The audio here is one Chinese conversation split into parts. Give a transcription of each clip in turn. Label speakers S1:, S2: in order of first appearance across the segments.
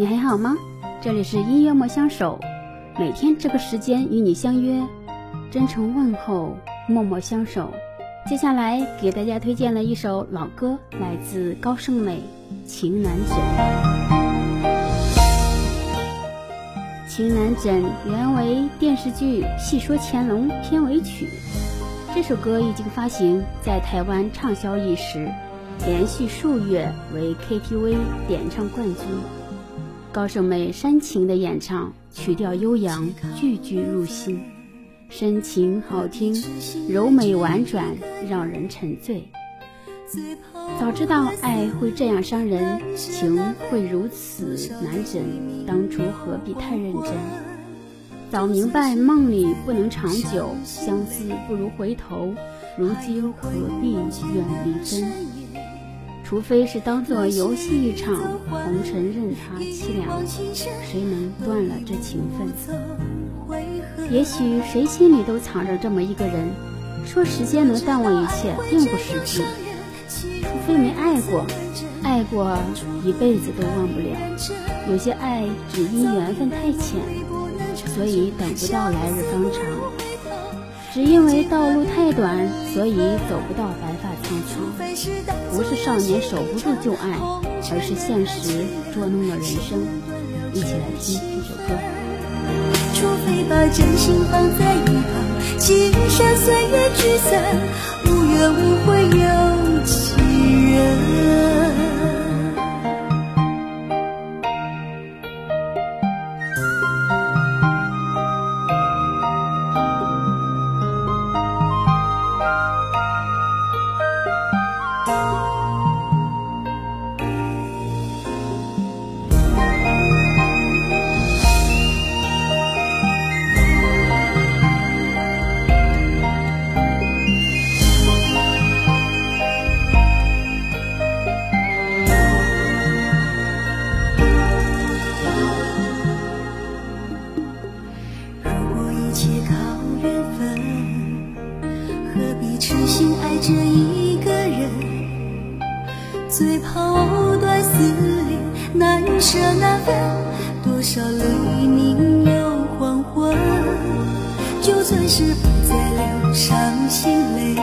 S1: 你还好吗？这里是音乐莫相守，每天这个时间与你相约，真诚问候，默默相守。接下来给大家推荐了一首老歌，来自高胜美《情难枕》。《情难枕》原为电视剧《戏说乾隆》片尾曲。这首歌一经发行，在台湾畅销一时，连续数月为 KTV 点唱冠军。高胜美煽情的演唱，曲调悠扬，句句入心，深情好听，柔美婉转，让人沉醉。早知道爱会这样伤人，情会如此难枕，当初何必太认真？早明白梦里不能长久，相思不如回头，如今何必怨离分？除非是当作游戏一场，红尘任他凄凉，谁能断了这情分？也许谁心里都藏着这么一个人，说时间能淡忘一切，并不实际。除非没爱过，爱过一辈子都忘不了。有些爱只因缘分太浅，所以等不到来日方长；只因为道路太短，所以走不到白发苍苍。不是少年守不住旧爱，而是现实捉弄了人生。一起来听这首歌。
S2: 除非把真心放在一旁，今生岁月聚散，无怨无悔有几人。如果一切靠缘分何必痴心爱着一最怕藕断丝连，难舍难分，多少黎明又黄昏。就算是不再流伤心泪，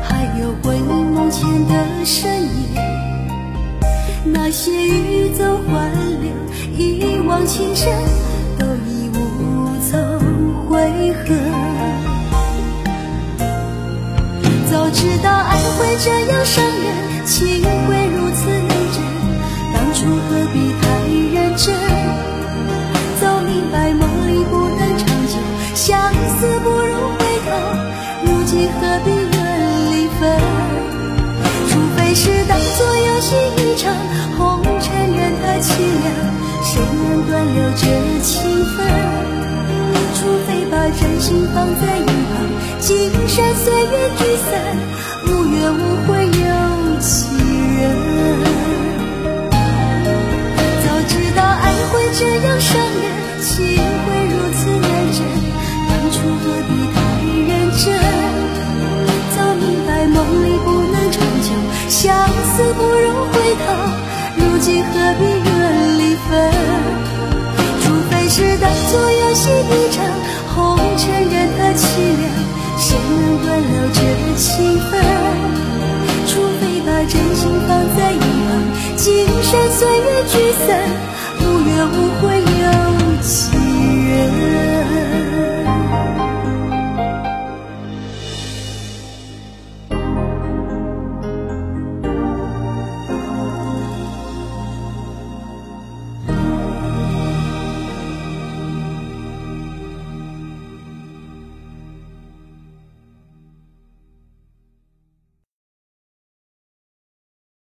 S2: 还有回梦前的身影，那些欲走还留，一往情深，都已无从悔恨。知道爱会这样伤人，情会如此难枕，当初何必太认真？早明白梦里不能长久，相思不如回头，如今何必怨离分？除非是当作游戏一场，红尘任它凄凉，谁能断了这情分？除非把真心放在一一旁。今生岁月聚散，无怨无悔有几人。早知道爱会这样伤人，情会如此难枕，当初何必太认真？早明白梦里不能长久，相思不如回头，如今何必怨离分？除非是当作游戏